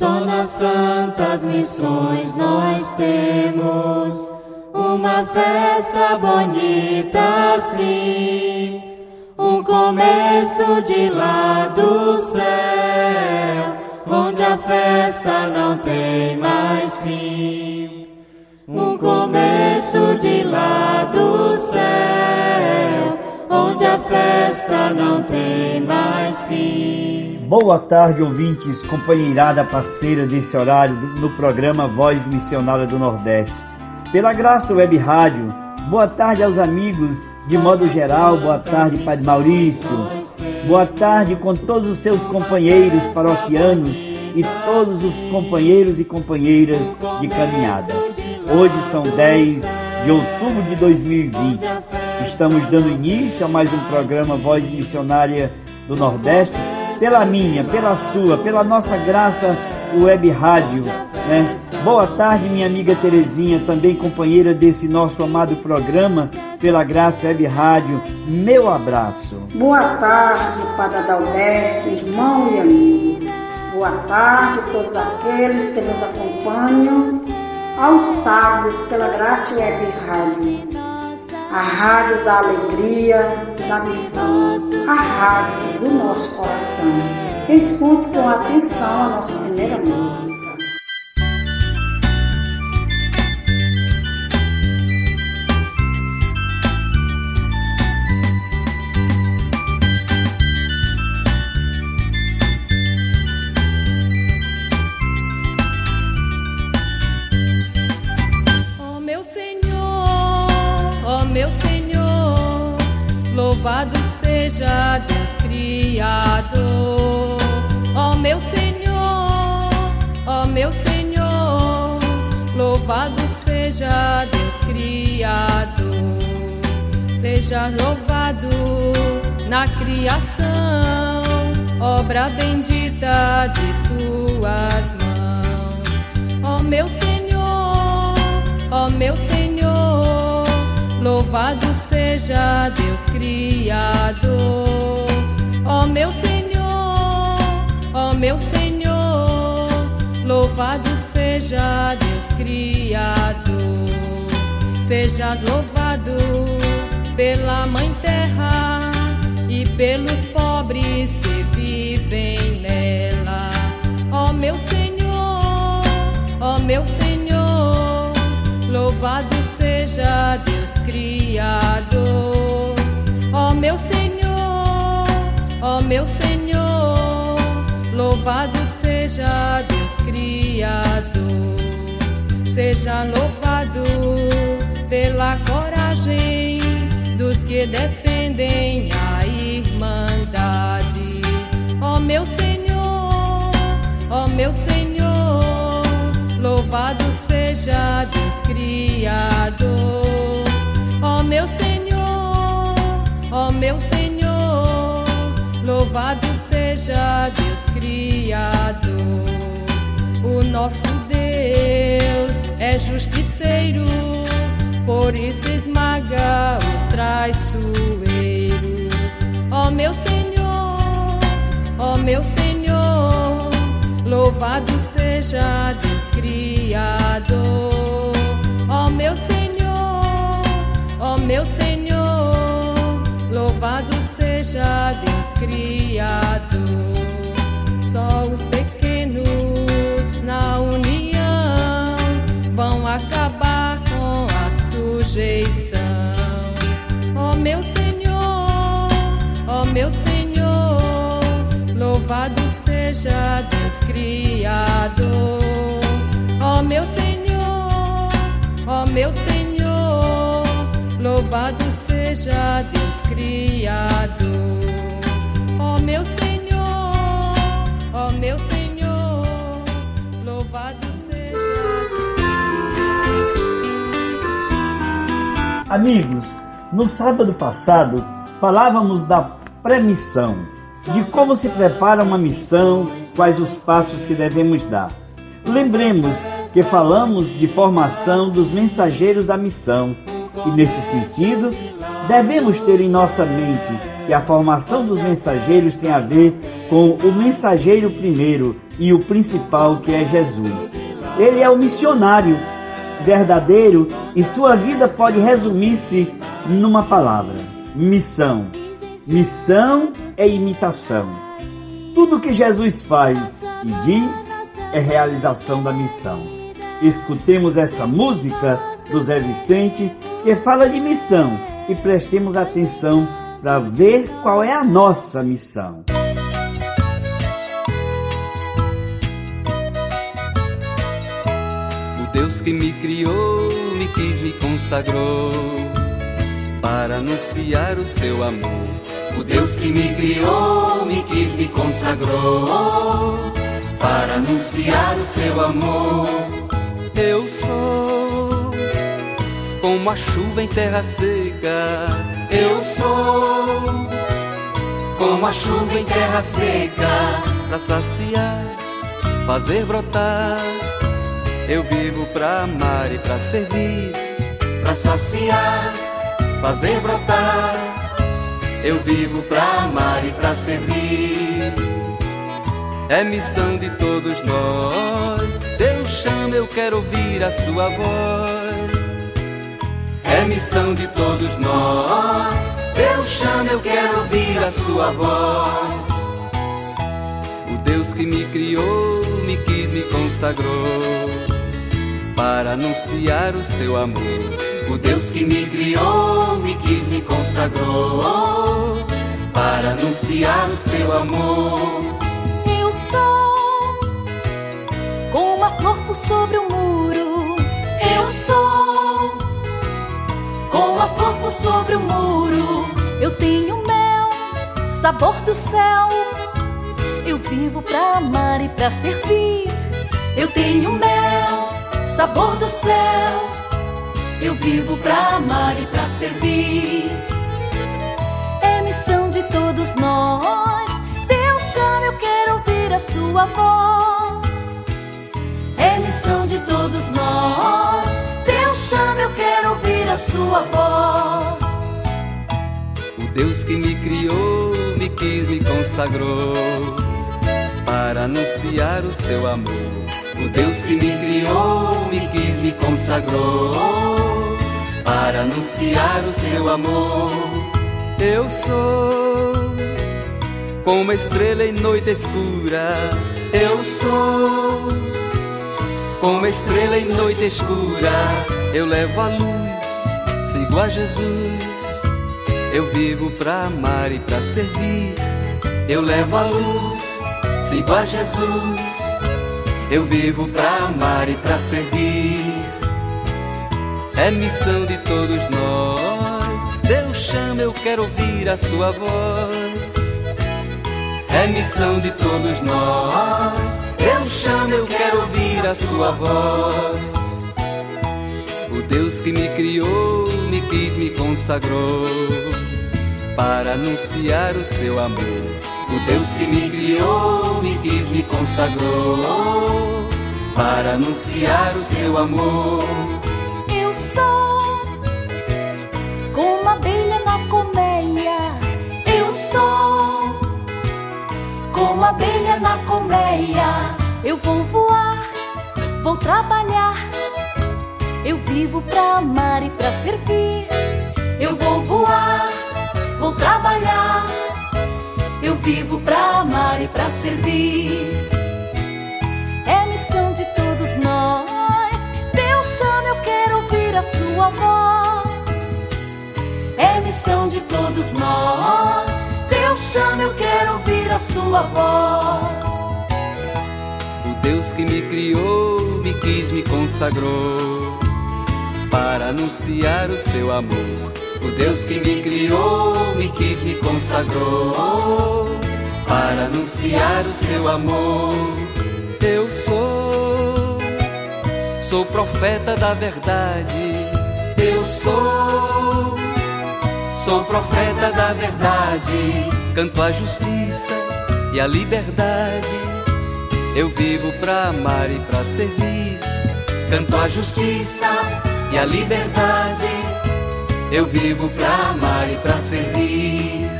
Só nas santas missões nós temos uma festa bonita assim, um começo de lá do céu, onde a festa não tem mais fim. Um começo de lá do céu, onde a festa não tem mais fim. Boa tarde, ouvintes, companheirada parceira desse horário no programa Voz Missionária do Nordeste. Pela Graça Web Rádio, boa tarde aos amigos, de modo geral, boa tarde, Padre Maurício. Boa tarde com todos os seus companheiros paroquianos e todos os companheiros e companheiras de caminhada. Hoje são 10 de outubro de 2020. Estamos dando início a mais um programa Voz Missionária do Nordeste pela minha, pela sua, pela nossa graça web rádio. Né? Boa tarde, minha amiga Terezinha, também companheira desse nosso amado programa, pela Graça Web Rádio. Meu abraço. Boa tarde, Padre Adalberto, irmão e amigo. Boa tarde a todos aqueles que nos acompanham aos sábados pela Graça Web Rádio a rádio da alegria, da missão, a rádio do nosso coração. Escute com atenção a nossa primeira música. Louvado seja Deus Criador, ó meu Senhor, ó meu Senhor. Louvado seja Deus Criador, seja louvado na criação, obra bendita de tuas mãos, ó meu Senhor, ó meu Senhor. Louvado seja Deus Criador, ó meu Senhor, ó meu Senhor, louvado seja Deus Criador, seja louvado pela Mãe Terra e pelos pobres que vivem nela, ó meu Senhor, ó meu Senhor, louvado seja Deus Criador. Ó meu Senhor, ó meu Senhor, louvado seja Deus Criador. Seja louvado pela coragem dos que defendem a irmandade. Ó meu Senhor, ó meu Senhor, louvado seja Deus Criador. Ó meu Senhor, ó meu Senhor, louvado seja Deus Criador. O nosso Deus é justiceiro, por isso esmaga os traiçoeiros. Ó meu Senhor, ó meu Senhor, louvado seja Deus Criador. Ó meu Senhor, ó meu Senhor, louvado seja Deus Criador. Só os pequenos na união vão acabar com a sujeição. Ó meu Senhor, ó meu Senhor, louvado seja Deus Criador. Ó meu Senhor, ó meu Senhor, louvado seja Deus Criador. Ó meu Senhor, ó meu Senhor, louvado seja Deus Amigos, no sábado passado falávamos da pré-missão, de como se prepara uma missão, quais os passos que devemos dar. Lembremos que falamos de formação dos mensageiros da missão e, nesse sentido, devemos ter em nossa mente que a formação dos mensageiros tem a ver com o mensageiro primeiro e o principal que é Jesus. Ele é o missionário verdadeiro e sua vida pode resumir-se numa palavra: missão. Missão é imitação. Tudo que Jesus faz e diz é realização da missão. Escutemos essa música do Zé Vicente que fala de missão e prestemos atenção para ver qual é a nossa missão. O Deus que me criou, me quis, me consagrou para anunciar o seu amor. O Deus que me criou, me quis, me consagrou para anunciar o seu amor. Eu sou como a chuva em terra seca. Eu sou como a chuva em terra seca. Pra saciar, fazer brotar. Eu vivo pra amar e pra servir. Pra saciar, fazer brotar. Eu vivo pra amar e pra servir. É missão de todos nós. Chama, eu quero ouvir a sua voz. É missão de todos nós. Deus chama, eu quero ouvir a sua voz. O Deus que me criou, me quis, me consagrou para anunciar o seu amor. O Deus que me criou, me quis, me consagrou para anunciar o seu amor. Flor sobre o muro. Eu sou como a flor sobre o muro. Eu tenho mel, sabor do céu. Eu vivo pra amar e pra servir. Eu tenho mel, sabor do céu. Eu vivo pra amar e pra servir. É missão de todos nós. Deus chama, eu quero ouvir a sua voz. Todos nós. Deus chama, eu quero ouvir a sua voz. O Deus que me criou, me quis, me consagrou para anunciar o seu amor. O Deus que me criou, me quis, me consagrou para anunciar o seu amor. Eu sou como estrela em noite escura. Eu sou como estrela em noite escura. Eu levo a luz, sigo a Jesus. Eu vivo pra amar e pra servir. Eu levo a luz, sigo a Jesus. Eu vivo pra amar e pra servir. É missão de todos nós. Deus chama, eu quero ouvir a sua voz. É missão de todos nós. Deus chama, eu quero ouvir a sua voz. O Deus que me criou, me quis, me consagrou para anunciar o seu amor. O Deus que me criou, me quis, me consagrou para anunciar o seu amor. Vou trabalhar. Eu vivo pra amar e pra servir. Eu vou voar, vou trabalhar. Eu vivo pra amar e pra servir. É missão de todos nós. Deus chama, eu quero ouvir a sua voz. É missão de todos nós. Deus chama, eu quero ouvir a sua voz. O Deus que me criou, quis, me consagrou para anunciar o seu amor. O Deus que me criou, me quis, me consagrou para anunciar o seu amor. Eu sou, sou profeta da verdade. Eu sou, sou profeta da verdade. Canto a justiça e a liberdade. Eu vivo pra amar e pra servir. Canto a justiça e a liberdade. Eu vivo pra amar e pra servir.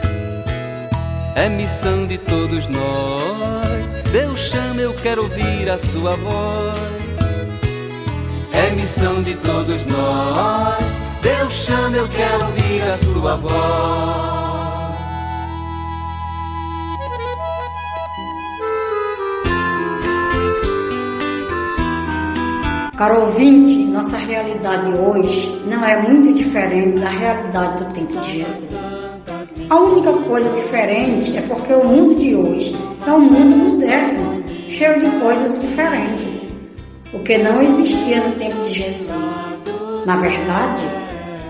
é missão de todos nós. Deus chama, eu quero ouvir a sua voz. É missão de todos nós. Deus chama, eu quero ouvir a sua voz. Caro ouvinte, nossa realidade hoje não é muito diferente da realidade do tempo de Jesus. A única coisa diferente é porque o mundo de hoje é um mundo moderno, cheio de coisas diferentes, o que não existia no tempo de Jesus. Na verdade,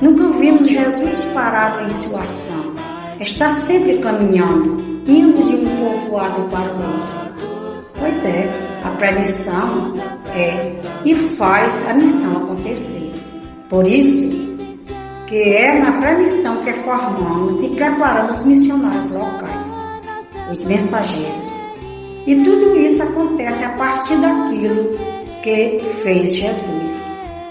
nunca vimos Jesus parado em sua ação. Está sempre caminhando, indo de um povoado para o outro. Pois é, a pré-missão é e faz a missão acontecer. Por isso, que é na pré-missão que formamos e preparamos os missionários locais, os mensageiros. E tudo isso acontece a partir daquilo que fez Jesus.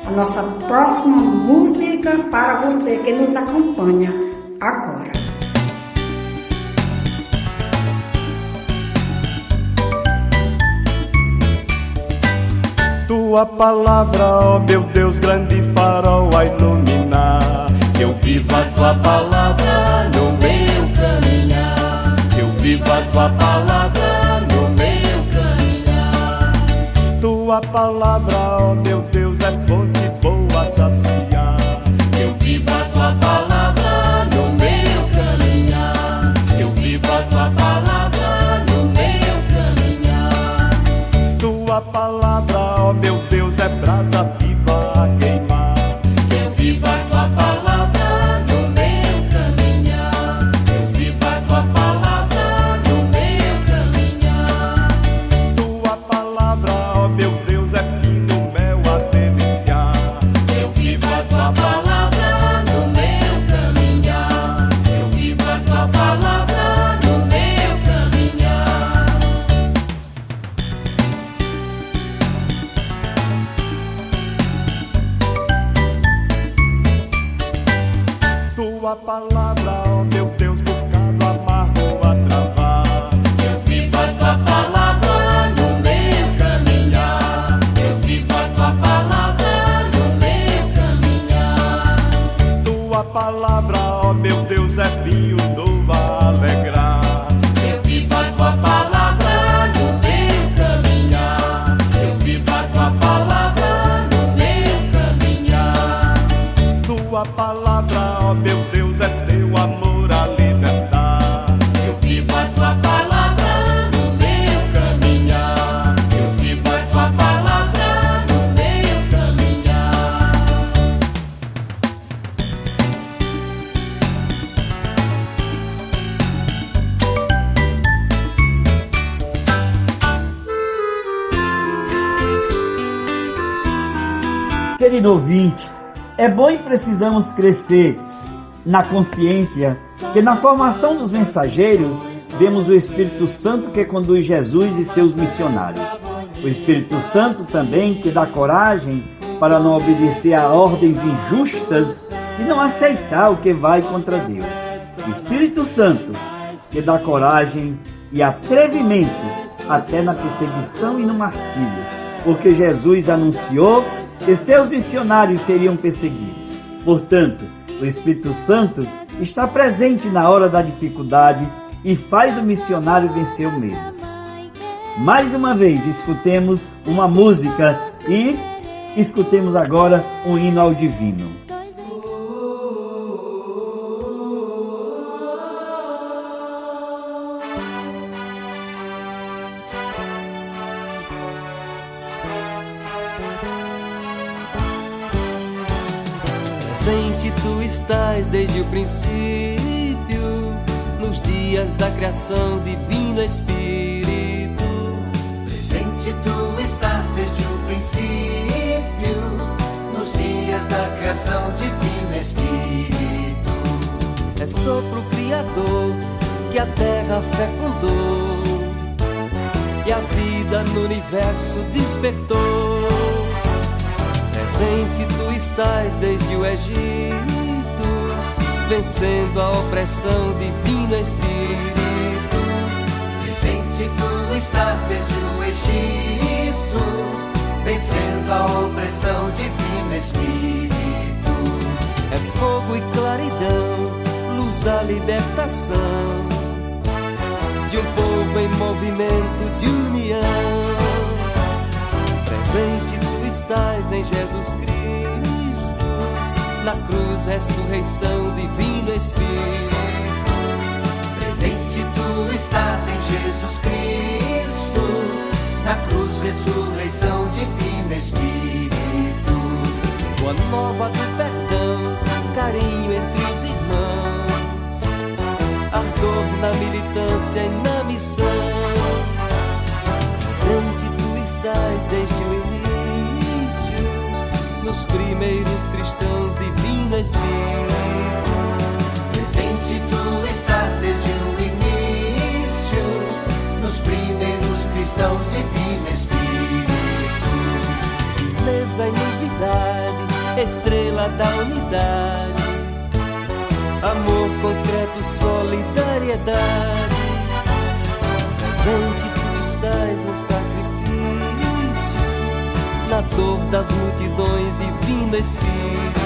A nossa próxima música para você que nos acompanha agora. Tua palavra, ó meu Deus, grande farol a iluminar. Eu vivo a tua palavra no meu caminhar. Eu vivo a tua palavra no meu caminhar. Tua palavra, ó meu Deus, Querido ouvinte, é bom e precisamos crescer na consciência que na formação dos mensageiros vemos o Espírito Santo que conduz Jesus e seus missionários. O Espírito Santo também que dá coragem para não obedecer a ordens injustas e não aceitar o que vai contra Deus. O Espírito Santo que dá coragem e atrevimento até na perseguição e no martírio, porque Jesus anunciou que seus missionários seriam perseguidos. Portanto, o Espírito Santo está presente na hora da dificuldade e faz o missionário vencer o medo. Mais uma vez, escutemos uma música e escutemos agora um hino ao divino. Presente tu estás desde o princípio, nos dias da criação, divino Espírito. Presente tu estás desde o princípio, nos dias da criação, divino Espírito. É sopro criador que a terra fecundou e a vida no universo despertou. Presente tu estás desde o Egito, vencendo a opressão, divino Espírito. Presente tu estás desde o Egito, vencendo a opressão divina Espírito. És fogo e claridão, luz da libertação de um povo em movimento de união. Presente estás em Jesus Cristo, na cruz, ressurreição, divino Espírito. Presente tu estás em Jesus Cristo, na cruz, ressurreição, divino Espírito. Boa nova do perdão, carinho entre os irmãos, ardor na militância e na missão. Presente tu estás desde o nos primeiros cristãos, divino Espírito. Presente tu estás desde o início, nos primeiros cristãos, divino Espírito. Beleza e novidade, estrela da unidade, amor concreto, solidariedade. Presente tu estás no sacrifício, na dor das multidões, divino Espírito.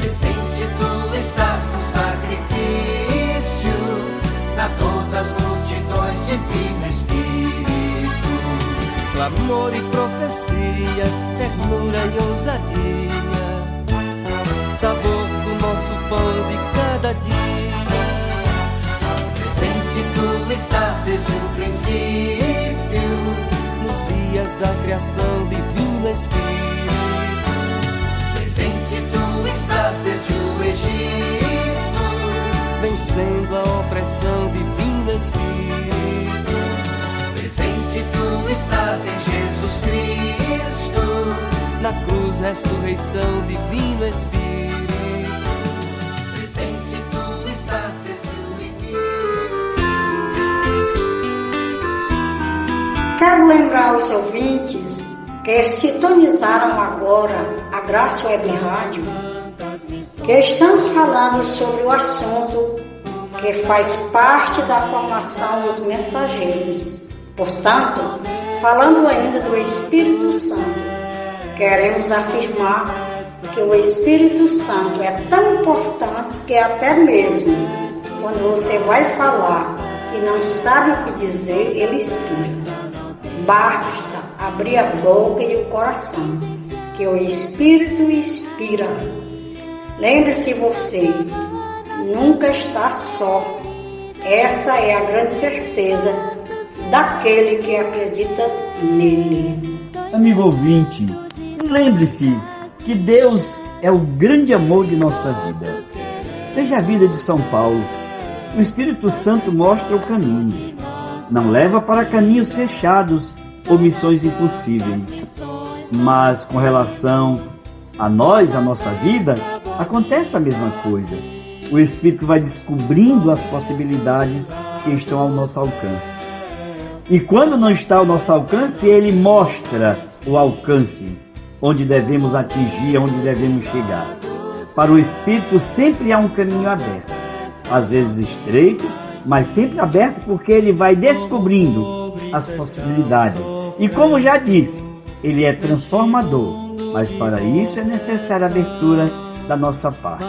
Presente tu estás no sacrifício, na dor das multidões, divino Espírito. Clamor e profecia, ternura e ousadia, sabor do nosso pão de cada dia. Presente tu estás desde o princípio, Nos dias da criação, divino Espírito. presente tu estás desde o Egito. vencendo a opressão, divino Espírito. Presente tu estás em Jesus Cristo, Na cruz, ressurreição, divino Espírito. Quero lembrar aos ouvintes que sintonizaram agora a Graça Web Rádio, que estamos falando sobre o assunto que faz parte da formação dos mensageiros. Portanto, falando ainda do Espírito Santo, queremos afirmar que o Espírito Santo é tão importante que até mesmo quando você vai falar e não sabe o que dizer, ele inspira. Basta abrir a boca e o coração, que o Espírito inspira. Lembre-se você, nunca está só. Essa é a grande certeza daquele que acredita nele. Amigo ouvinte, lembre-se que Deus é o grande amor de nossa vida. Veja a vida de São Paulo. O Espírito Santo mostra o caminho. Não leva para caminhos fechados ou missões impossíveis. Mas com relação a nós, a nossa vida, acontece a mesma coisa. O Espírito vai descobrindo as possibilidades que estão ao nosso alcance. E quando não está ao nosso alcance, ele mostra o alcance, onde devemos atingir, onde devemos chegar. Para o Espírito sempre há um caminho aberto, às vezes estreito, mas sempre aberto porque ele vai descobrindo as possibilidades. E como já disse, ele é transformador, mas para isso é necessária a abertura da nossa parte.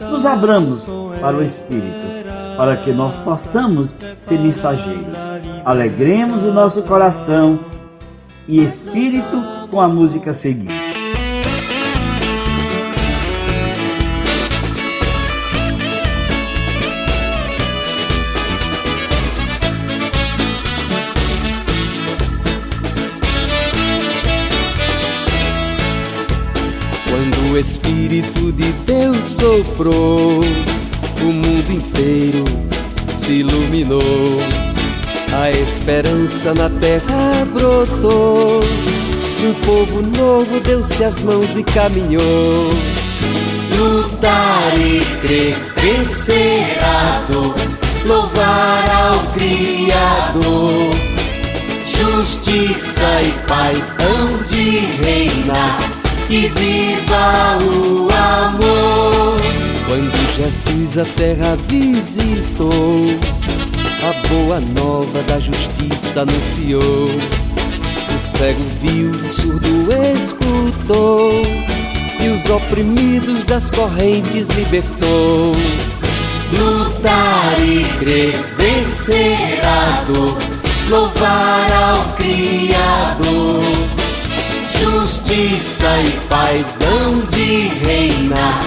Nos abramos para o Espírito, para que nós possamos ser mensageiros. Alegremos o nosso coração e espírito com a música seguinte. O Espírito de Deus soprou, o mundo inteiro se iluminou. A esperança na terra brotou. Um povo novo deu-se as mãos e caminhou. Lutar e crer, vencer louvar ao Criador. Justiça e paz hão de reinar, e viva o amor. Quando Jesus a terra visitou, a boa nova da justiça anunciou. O cego viu, o surdo escutou, e os oprimidos das correntes libertou. Lutar e crer, vencer a dor, louvar ao Criador. Justiça e paz hão de reinar,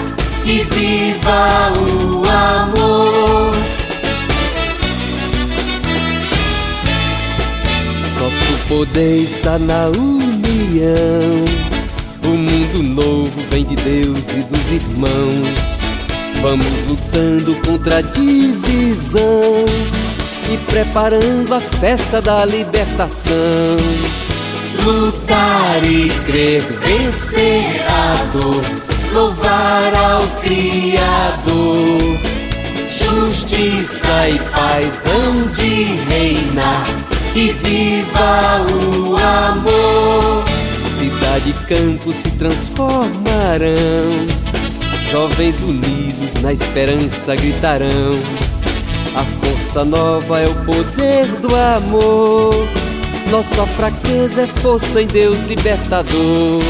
e viva o amor. Nosso poder está na união. O mundo novo vem de Deus e dos irmãos. Vamos lutando contra a divisão e preparando a festa da libertação. Lutar e crer, vencer a dor, louvar ao Criador. Justiça e paz hão de reinar e viva o amor. Cidade e campo se transformarão Jovens unidos na esperança gritarão: A força nova é o poder do amor. Nossa fraqueza é força em Deus libertador.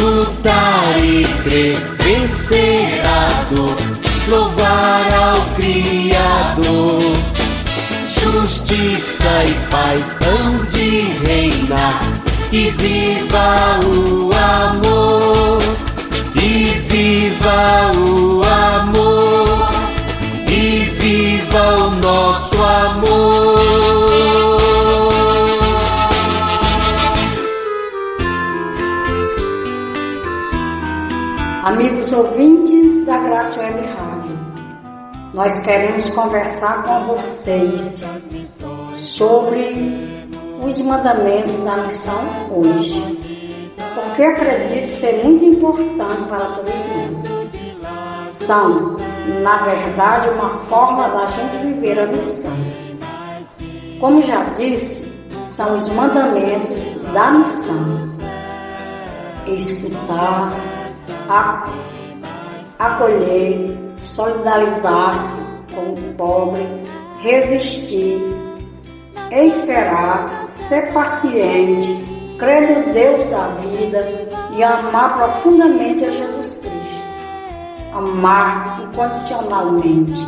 Lutar e crer, vencer a dor, louvar ao Criador. Justiça e paz hão de reinar e viva o amor. E viva o amor, e viva o nosso amor. Ouvintes da Graça Web Rádio, nós queremos conversar com vocês sobre os mandamentos da missão hoje porque acredito ser muito importante para todos nós. São, na verdade, uma forma da gente viver a missão. Como já disse, são os mandamentos da missão. Escutar, acolher, solidarizar-se com o pobre, resistir, esperar, ser paciente, crer no Deus da vida e amar profundamente a Jesus Cristo. Amar incondicionalmente.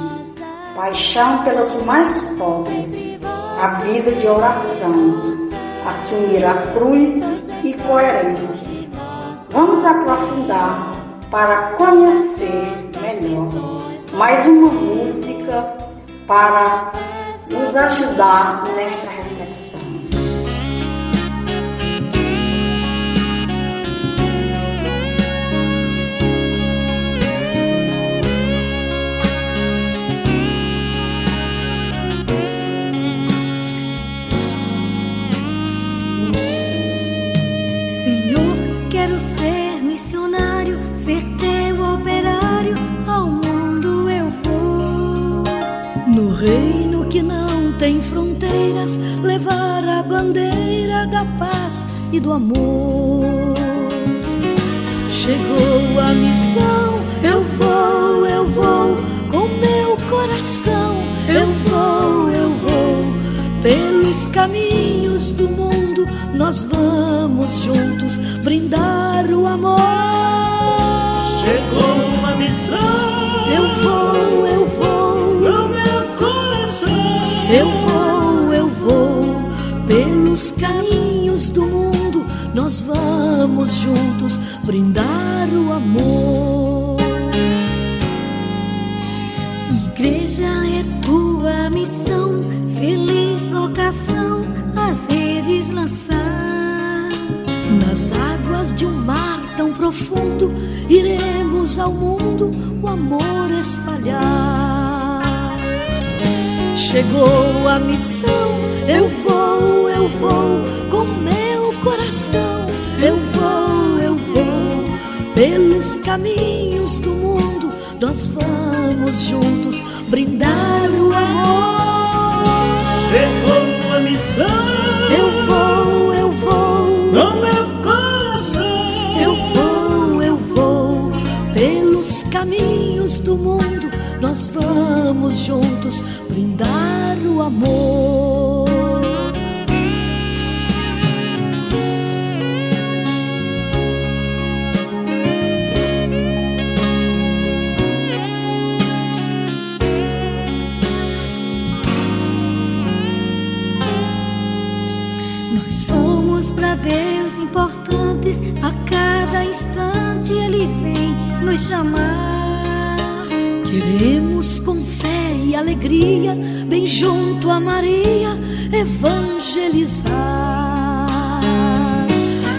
Paixão pelos mais pobres. A vida de oração. Assumir a cruz e coerência. Vamos aprofundar para conhecer melhor. Mais uma música para nos ajudar nesta fronteiras, levar a bandeira da paz e do amor. Chegou a missão, eu vou, eu vou, com meu coração, eu vou, eu vou, pelos caminhos do mundo, nós vamos juntos brindar o amor. Chegou a missão, eu vou, nós vamos juntos brindar o amor. Igreja é tua missão, feliz vocação, as redes lançar. Nas águas de um mar tão profundo, iremos ao mundo o amor espalhar. Chegou a missão, eu vou, eu vou, com caminhos do mundo, nós vamos juntos brindar o amor. Chegou a missão, eu vou, eu vou, com meu coração, eu vou, eu vou, pelos caminhos do mundo nós vamos juntos brindar o amor. Nos chamar. Queremos com fé e alegria, bem junto a Maria, evangelizar.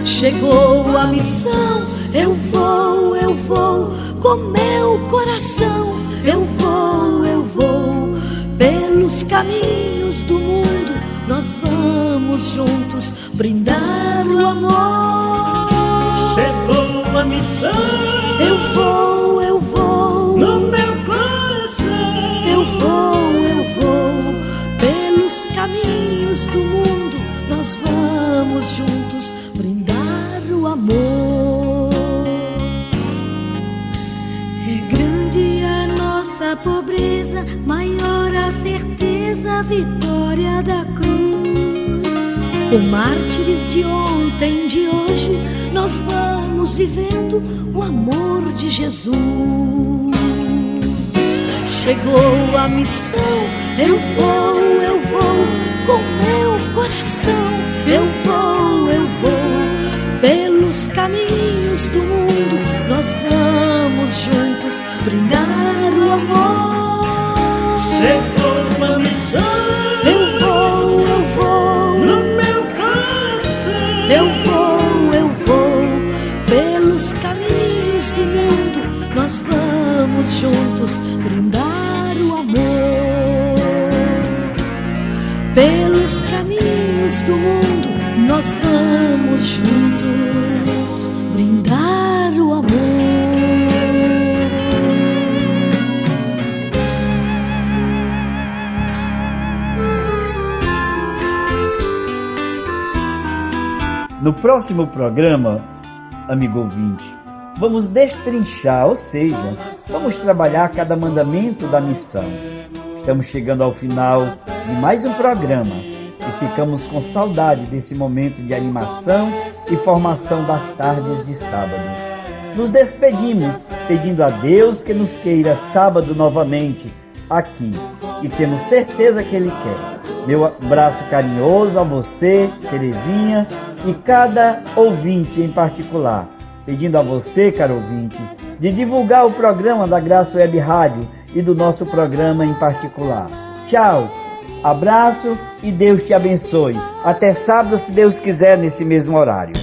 Chegou a missão, eu vou, eu vou, com meu coração, eu vou, eu vou, pelos caminhos do mundo, nós vamos juntos brindar o amor. Missão. Eu vou, eu vou. No meu coração. Eu vou, eu vou. Pelos caminhos do mundo, nós vamos juntos brindar o amor. É grande a nossa pobreza, maior a certeza, a vitória da cruz. Com mártires de ontem, de hoje, nós vamos vivendo o amor de Jesus. Chegou a missão, eu vou, eu vou, com meu coração, eu vou, eu vou, pelos caminhos do mundo, nós vamos juntos brindar o amor. Chegou vamos juntos brindar o amor. Pelos caminhos do mundo, nós vamos juntos brindar o amor. No próximo programa, amigo ouvinte, vamos destrinchar, ou seja, vamos trabalhar cada mandamento da missão. Estamos chegando ao final de mais um programa e ficamos com saudade desse momento de animação e formação das tardes de sábado. Nos despedimos pedindo a Deus que nos queira sábado novamente aqui e temos certeza que Ele quer. Meu abraço carinhoso a você, Terezinha, e cada ouvinte em particular, pedindo a você, caro ouvinte, de divulgar o programa da Graça Web Rádio e do nosso programa em particular. Tchau, abraço e Deus te abençoe. Até sábado, se Deus quiser, nesse mesmo horário.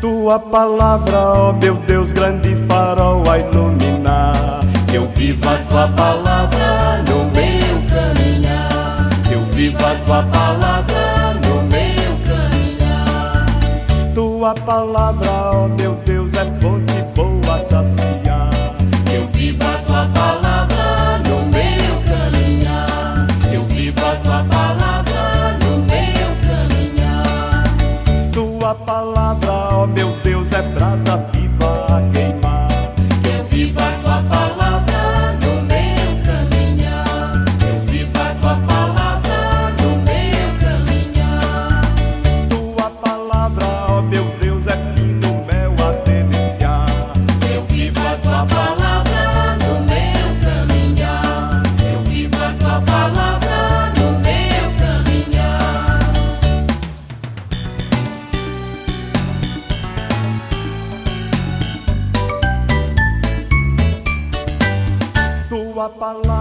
Tua palavra, ó meu Deus, grande farol a iluminar. Eu vivo a tua palavra. Eu vivo a tua palavra no meu caminhar. Tua palavra, ó meu Deus, palaa.